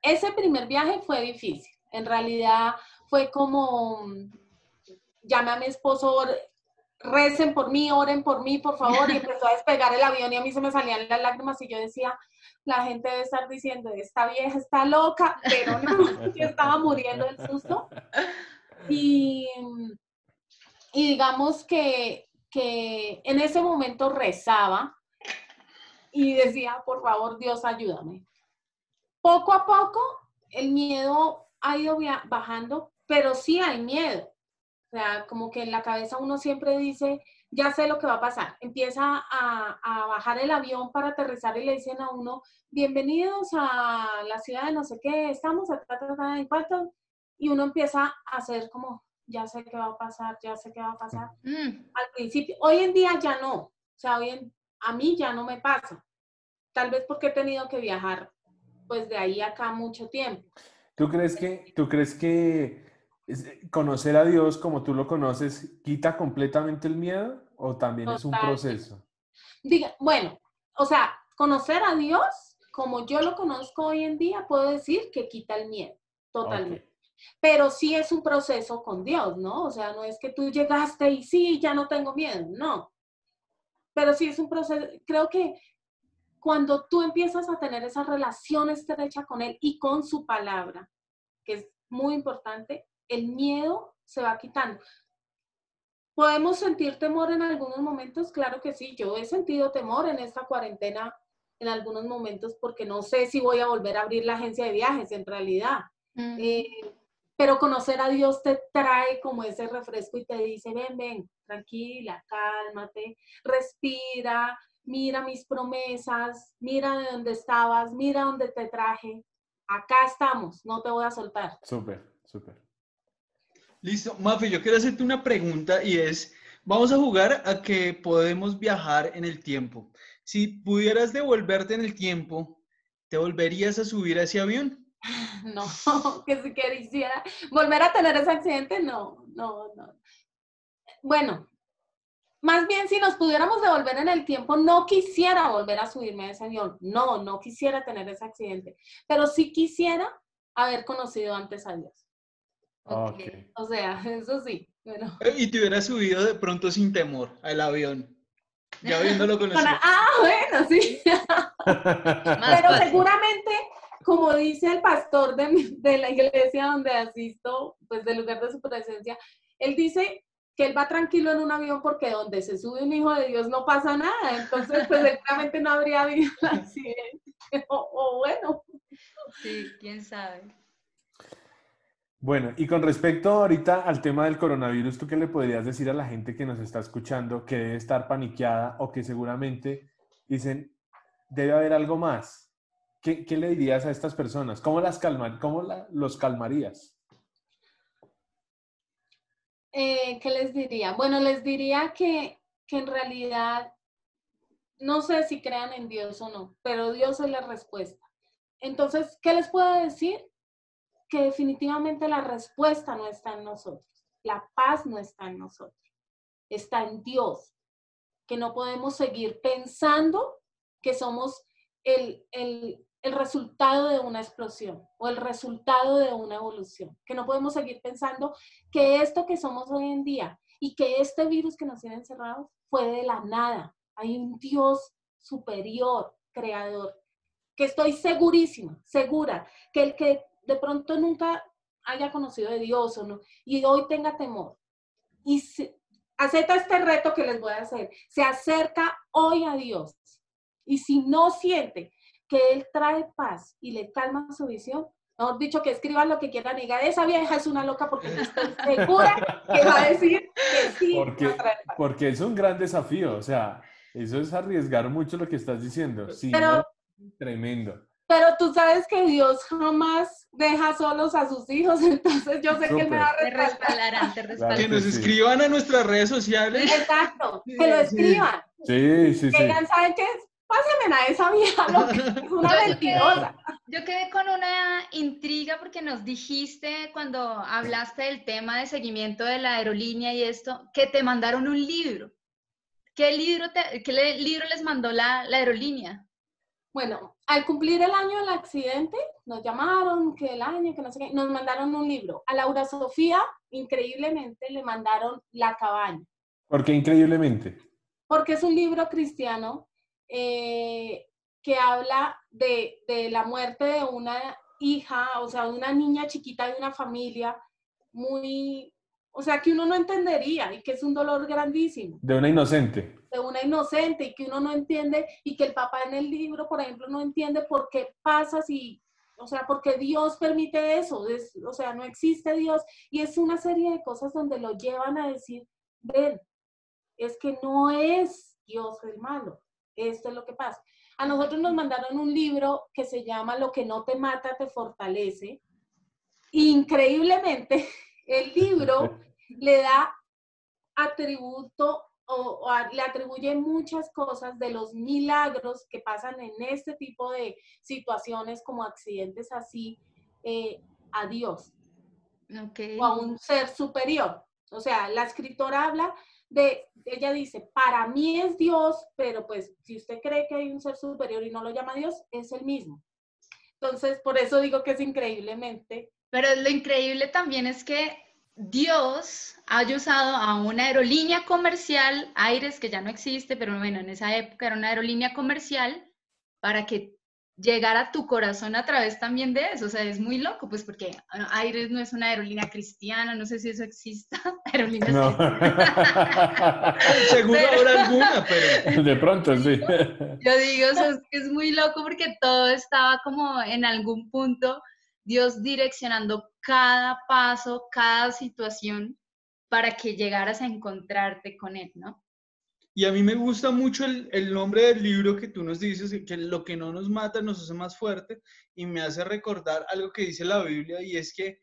Ese primer viaje fue difícil. En realidad fue como, llamé a mi esposo, recen por mí, oren por mí, por favor, y empezó a despegar el avión y a mí se me salían las lágrimas y yo decía, la gente debe estar diciendo, esta vieja está loca, pero no, <laughs> yo estaba muriendo del susto. Y y digamos que, en ese momento rezaba y decía, por favor, Dios, ayúdame. Poco a poco el miedo ha ido bajando, pero sí hay miedo. O sea, como que en la cabeza uno siempre dice, ya sé lo que va a pasar. Empieza a, bajar el avión para aterrizar y le dicen a uno, bienvenidos a la ciudad de no sé qué, estamos a en cuánto. Y uno empieza a hacer como, ya sé qué va a pasar, ya sé qué va a pasar. Mm. Al principio, hoy en día ya no, o sea, hoy a mí ya no me pasa. Tal vez porque he tenido que viajar pues de ahí acá mucho tiempo. ¿Tú crees que, tú crees que conocer a Dios como tú lo conoces quita completamente el miedo o también es un proceso? Diga, bueno, o sea, conocer a Dios como yo lo conozco hoy en día, puedo decir que quita el miedo, totalmente. Pero sí es un proceso con Dios, ¿no? O sea, no es que tú llegaste y sí, ya no tengo miedo, no. Pero sí es un proceso, creo que cuando tú empiezas a tener esa relación estrecha con Él y con su palabra, que es muy importante, el miedo se va quitando. ¿Podemos sentir temor en algunos momentos? Claro que sí, yo he sentido temor en esta cuarentena en algunos momentos porque no sé si voy a volver a abrir la agencia de viajes en realidad. Eh, pero conocer a Dios te trae como ese refresco y te dice, ven, ven, tranquila, cálmate, respira, mira mis promesas, mira de dónde estabas, mira dónde te traje. Acá estamos, no te voy a soltar. Súper, súper. Listo. Mafe, yo quiero hacerte una pregunta y es, vamos a jugar a que podemos viajar en el tiempo. Si pudieras devolverte en el tiempo, ¿te volverías a subir a ese avión? <laughs> No, <laughs> que si quisiera volver a tener ese accidente, no, no, no. Bueno, más bien, si nos pudiéramos devolver en el tiempo, no quisiera volver a subirme a ese avión. No, no quisiera tener ese accidente. Pero sí quisiera haber conocido antes a Dios. Okay. O sea, <laughs> eso sí. Y te hubieras subido de pronto sin temor al avión. Ya viéndolo con Ah, bueno, sí. Pero seguramente, como dice el pastor de, de la iglesia donde asisto, pues del lugar de su presencia, él dice que él va tranquilo en un avión porque donde se sube un hijo de Dios no pasa nada. Entonces, pues seguramente no habría habido un accidente. O, bueno. Sí, quién sabe. Bueno, y con respecto ahorita al tema del coronavirus, ¿tú qué le podrías decir a la gente que nos está escuchando que debe estar paniqueada o que seguramente dicen, debe haber algo más? ¿Qué, le dirías a estas personas? ¿Cómo, las calman, cómo los calmarías? Eh, ¿qué les diría? Bueno, les diría que, que en realidad no sé si crean en Dios o no, pero Dios es la respuesta. Entonces, ¿qué les puedo decir? Que definitivamente la respuesta no está en nosotros, la paz no está en nosotros, está en Dios, que no podemos seguir pensando que somos el, el, el resultado de una explosión o el resultado de una evolución, que no podemos seguir pensando que esto que somos hoy en día y que este virus que nos tiene encerrados fue de la nada. Hay un Dios superior, creador, que estoy segurísima, segura, que el que de pronto nunca haya conocido de Dios o no, y hoy tenga temor, y acepta este reto que les voy a hacer, se acerca hoy a Dios, y si no siente que Él trae paz y le calma su visión, mejor dicho, que escriban lo que quieran y digan, esa vieja es una loca porque estoy segura que va a decir que sí. Porque, porque es un gran desafío, o sea, eso es arriesgar mucho lo que estás diciendo. Sí, pero, tremendo. Pero tú sabes que Dios jamás deja solos a sus hijos, <laughs> entonces yo sé que Él me va a respaldar. Te respaldarán, que nos escriban a nuestras redes sociales. Exacto, que lo escriban. Sí, sí, sí. Que digan, ¿saben qué? Pásenme a esa vieja, es una mentirosa. Yo quedé con una intriga porque nos dijiste cuando hablaste del tema de seguimiento de la aerolínea y esto, que te mandaron un libro. ¿Qué libro, qué libro les mandó la, la aerolínea? Bueno, al cumplir el año del accidente, nos llamaron, que el año, que no sé qué, nos mandaron un libro. A Laura Sofía, increíblemente, le mandaron La cabaña. ¿Por qué increíblemente? Porque es un libro cristiano eh, que habla de, de, la muerte de una hija, o sea, de una niña chiquita de una familia muy, o sea, que uno no entendería y que es un dolor grandísimo. De una inocente. De una inocente y que uno no entiende y que el papá en el libro, por ejemplo, no entiende por qué pasa si, o sea, porque Dios permite eso, o sea, no existe Dios y es una serie de cosas donde lo llevan a decir, ven, es que no es Dios el malo, esto es lo que pasa. A nosotros nos mandaron un libro que se llama Lo que no te mata te fortalece. Increíblemente, <laughs> el libro <laughs> le da atributo o, le atribuye muchas cosas de los milagros que pasan en este tipo de situaciones como accidentes así eh, a Dios o a un ser superior. O sea, la escritora habla de, ella dice, para mí es Dios, pero pues si usted cree que hay un ser superior y no lo llama Dios, es el mismo. Entonces, por eso digo que es increíblemente. Pero lo increíble también es que Dios haya usado a una aerolínea comercial, Aires, que ya no existe, pero bueno, en esa época era una aerolínea comercial, para que llegara a tu corazón a través también de eso. O sea, es muy loco, pues porque Aires no es una aerolínea cristiana, no sé si eso exista. <laughs> Aerolíneas no. <laughs> Seguro habrá alguna, pero. <laughs> De pronto, sí. Yo digo, es, es muy loco porque todo estaba como en algún punto Dios direccionando cada paso, cada situación para que llegaras a encontrarte con Él, ¿no? Y a mí me gusta mucho el, el, nombre del libro que tú nos dices, que lo que no nos mata nos hace más fuerte, y me hace recordar algo que dice la Biblia, y es que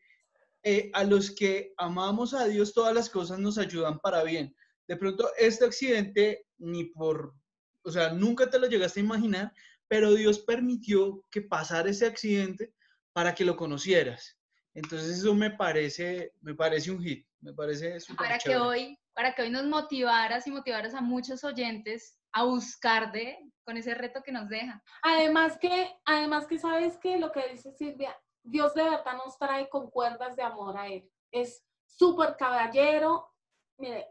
eh, a los que amamos a Dios todas las cosas nos ayudan para bien. De pronto, este accidente ni por, o sea, nunca te lo llegaste a imaginar, pero Dios permitió que pasara ese accidente para que lo conocieras. Entonces eso me parece, me parece un hit, me parece Para que hoy, para que hoy nos motivaras y motivaras a muchos oyentes a buscar de con ese reto que nos deja. Además que, además que sabes que lo que dice Silvia, Dios de verdad nos trae con cuerdas de amor a él. Es súper caballero. Mire,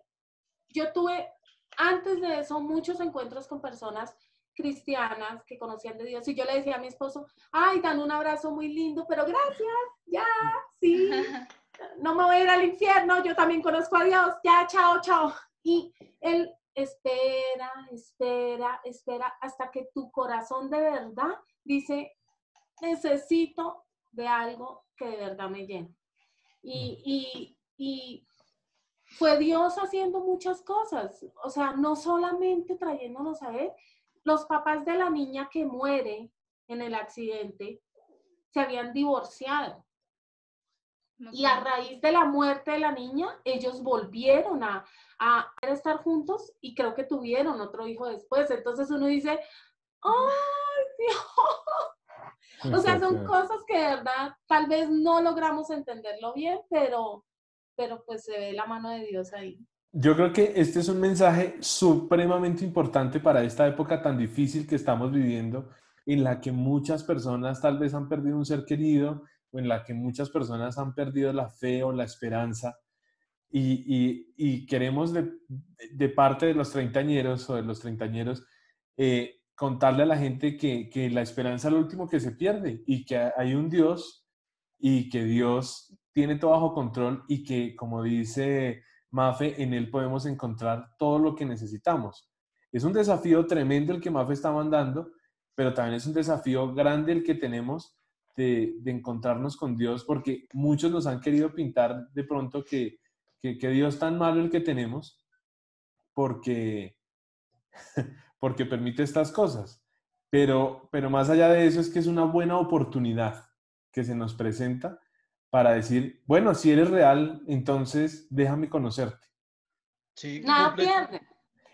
yo tuve antes de eso muchos encuentros con personas cristianas que conocían de Dios. Y yo le decía a mi esposo, ay, dan un abrazo muy lindo, pero gracias, ya, sí, <laughs> no me voy a ir al infierno, yo también conozco a Dios, ya, chao, chao. Y él espera, espera, espera, hasta que tu corazón de verdad dice, necesito de algo que de verdad me llene. Y, y, y fue Dios haciendo muchas cosas, o sea, no solamente trayéndonos a Él, los papás de la niña que muere en el accidente se habían divorciado. Y a raíz de la muerte de la niña, ellos volvieron a, a, estar juntos y creo que tuvieron otro hijo después. Entonces uno dice, ¡ay, Dios! <laughs> O sea, son cosas que de verdad tal vez no logramos entenderlo bien, pero, pero pues se ve la mano de Dios ahí. Yo creo que este es un mensaje supremamente importante para esta época tan difícil que estamos viviendo, en la que muchas personas tal vez han perdido un ser querido, o en la que muchas personas han perdido la fe o la esperanza. Y, queremos de, parte de los treintañeros o de los treintañeros eh, contarle a la gente que, que la esperanza es lo último que se pierde y que hay un Dios y que Dios tiene todo bajo control y que, como dice Mafe, en él podemos encontrar todo lo que necesitamos. Es un desafío tremendo el que Mafe está mandando, pero también es un desafío grande el que tenemos de, encontrarnos con Dios, porque muchos nos han querido pintar de pronto que, que, que Dios tan malo el que tenemos, porque, <laughs> porque permite estas cosas. Pero, pero más allá de eso es que es una buena oportunidad que se nos presenta para decir, bueno, si eres real, entonces déjame conocerte. Sí, Nada pierde.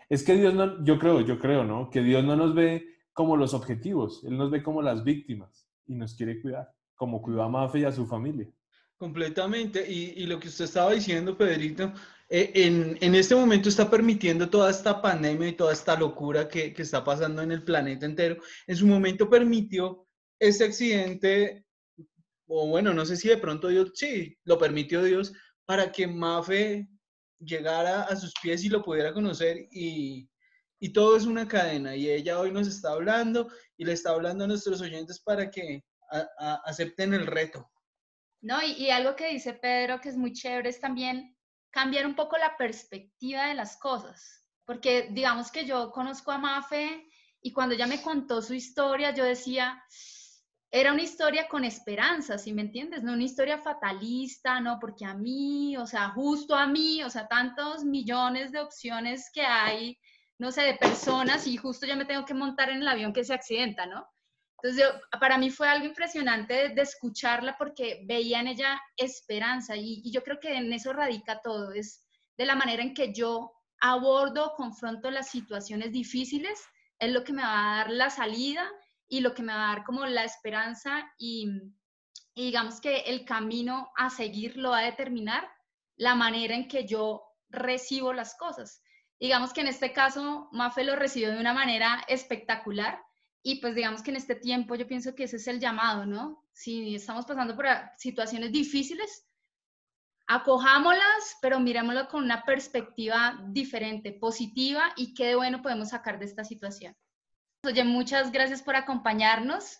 Es que Dios no, yo creo, yo creo, ¿no? Que Dios no nos ve como los objetivos, Él nos ve como las víctimas y nos quiere cuidar, como cuidó a Mafe y a su familia. Completamente. Y, y lo que usted estaba diciendo, Pedrito, eh, en, en, este momento está permitiendo toda esta pandemia y toda esta locura que, que está pasando en el planeta entero. En su momento permitió este accidente o bueno, no sé si de pronto Dios, sí, lo permitió Dios para que Mafe llegara a sus pies y lo pudiera conocer y, y todo es una cadena y ella hoy nos está hablando y le está hablando a nuestros oyentes para que acepten el reto. No, y, algo que dice Pedro que es muy chévere es también cambiar un poco la perspectiva de las cosas, porque digamos que yo conozco a Mafe y cuando ella me contó su historia yo decía, era una historia con esperanza, ¿sí me entiendes? No una historia fatalista, no, porque a mí, o sea, justo a mí, o sea, tantos millones de opciones que hay, no sé, de personas y justo yo me tengo que montar en el avión que se accidenta, ¿no? Entonces, para mí fue algo impresionante de, escucharla porque veía en ella esperanza y, y yo creo que en eso radica todo, es de la manera en que yo abordo, confronto las situaciones difíciles, es lo que me va a dar la salida y lo que me va a dar como la esperanza y, digamos que el camino a seguir lo va a determinar la manera en que yo recibo las cosas. Digamos que en este caso Mafe lo recibió de una manera espectacular y pues digamos que en este tiempo yo pienso que ese es el llamado, ¿no? Si estamos pasando por situaciones difíciles, acojámoslas, pero miremoslo con una perspectiva diferente, positiva y qué bueno podemos sacar de esta situación. Oye, muchas gracias por acompañarnos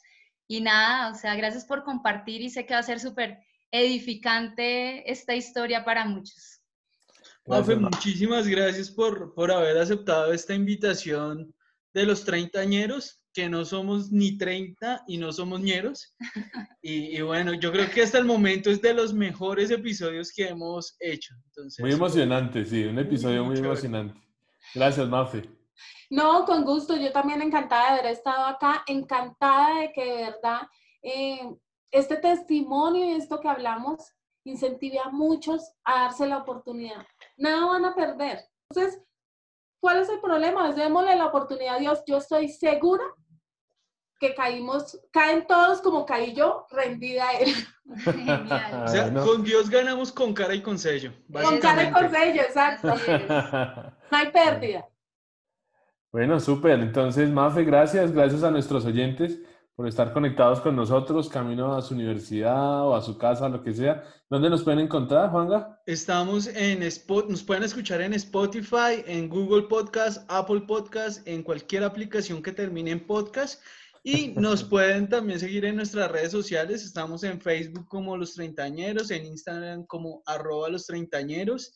y nada, o sea, gracias por compartir y sé que va a ser súper edificante esta historia para muchos. Mafe, muchísimas gracias por, por haber aceptado esta invitación de los treintañeros, que no somos ni 30 y no somos ñeros. Y, bueno, yo creo que hasta el momento es de los mejores episodios que hemos hecho. Entonces, muy emocionante, sí, un episodio muy, emocionante. Gracias, Mafe. No, con gusto. Yo también encantada de haber estado acá, encantada de que de verdad eh, este testimonio y esto que hablamos incentive a muchos a darse la oportunidad. Nada van a perder. Entonces, ¿cuál es el problema? Démosle la oportunidad a Dios. Yo estoy segura que caímos, caen todos como caí yo, rendida a él. Genial. O sea, con Dios ganamos con cara y con sello. Con cara y con sello, exacto. <laughs> No hay pérdida. Bueno, súper. Entonces, Mafe, gracias. Gracias a nuestros oyentes por estar conectados con nosotros, camino a su universidad o a su casa, lo que sea. ¿Dónde nos pueden encontrar, Juanga? Estamos en Spot, nos pueden escuchar en Spotify, en Google Podcast, Apple Podcast, en cualquier aplicación que termine en podcast. Y <laughs> nos pueden también seguir en nuestras redes sociales. Estamos en Facebook como Los Treintañeros, en Instagram como arroba Los Treintañeros.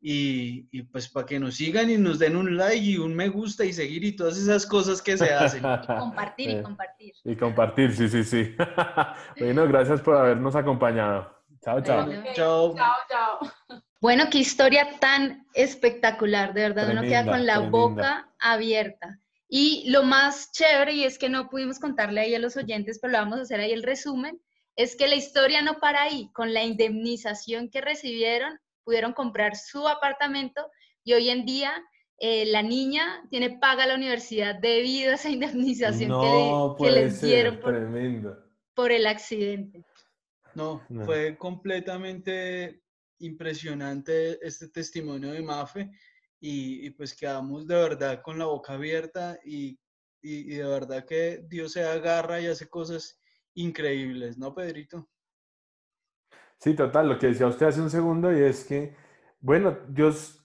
Y, pues para que nos sigan y nos den un like y un me gusta y seguir y todas esas cosas que se hacen. <laughs> Y compartir y compartir. Y compartir, sí, sí, sí. <laughs> bueno, gracias por habernos acompañado. Chao, chao. chao. Chao, chao. Bueno, qué historia tan espectacular, de verdad, uno queda con la boca abierta. Y lo más chévere, y es que no pudimos contarle ahí a los oyentes, pero lo vamos a hacer ahí el resumen, es que la historia no para ahí, con la indemnización que recibieron pudieron comprar su apartamento y hoy en día eh, la niña tiene paga la universidad debido a esa indemnización que, les dieron por, el accidente. No, fue completamente impresionante este testimonio de Mafe y, pues quedamos de verdad con la boca abierta y, y de verdad que Dios se agarra y hace cosas increíbles, ¿no, Pedrito? Sí, total, lo que decía usted hace un segundo y es que, bueno, Dios,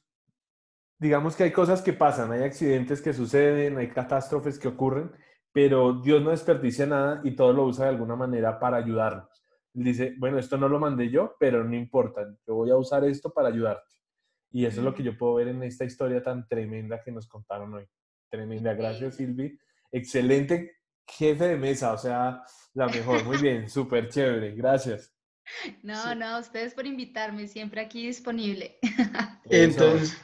digamos que hay cosas que pasan, hay accidentes que suceden, hay catástrofes que ocurren, pero Dios no desperdicia nada y todo lo usa de alguna manera para ayudarnos. dice, bueno, esto no lo mandé yo, pero no importa, yo voy a usar esto para ayudarte. Y eso es lo que yo puedo ver en esta historia tan tremenda que nos contaron hoy. Tremenda, gracias Silvi. Excelente jefe de mesa, o sea, la mejor, muy bien, súper chévere, gracias. No, no, ustedes por invitarme, siempre aquí disponible. <laughs> Entonces,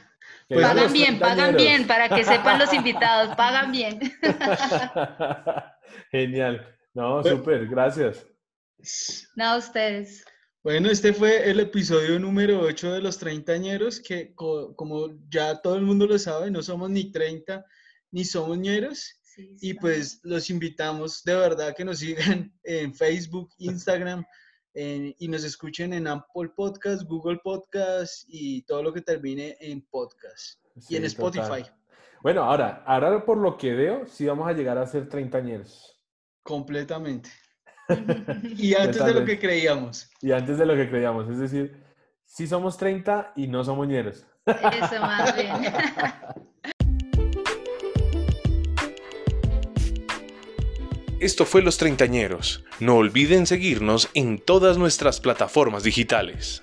pues, pagan bien, pagan bien, para que sepan los <laughs> invitados, pagan bien. <laughs> Genial. No, súper, gracias. No, ustedes. Bueno, este fue el episodio número 8 de los treintañeros, que como ya todo el mundo lo sabe, no somos ni 30 ni somos ñeros. y pues los invitamos de verdad que nos sigan en Facebook, Instagram, y nos escuchen en Apple Podcast, Google Podcast y todo lo que termine en podcast y en Spotify. Bueno, ahora, ahora por lo que veo, sí vamos a llegar a ser treintañeros. Completamente. <laughs> y antes de lo que creíamos. Y antes de lo que creíamos, es decir, sí somos 30 y no somos ñeros. Eso más bien. <laughs> Esto fue Los Treintañeros. No olviden seguirnos en todas nuestras plataformas digitales.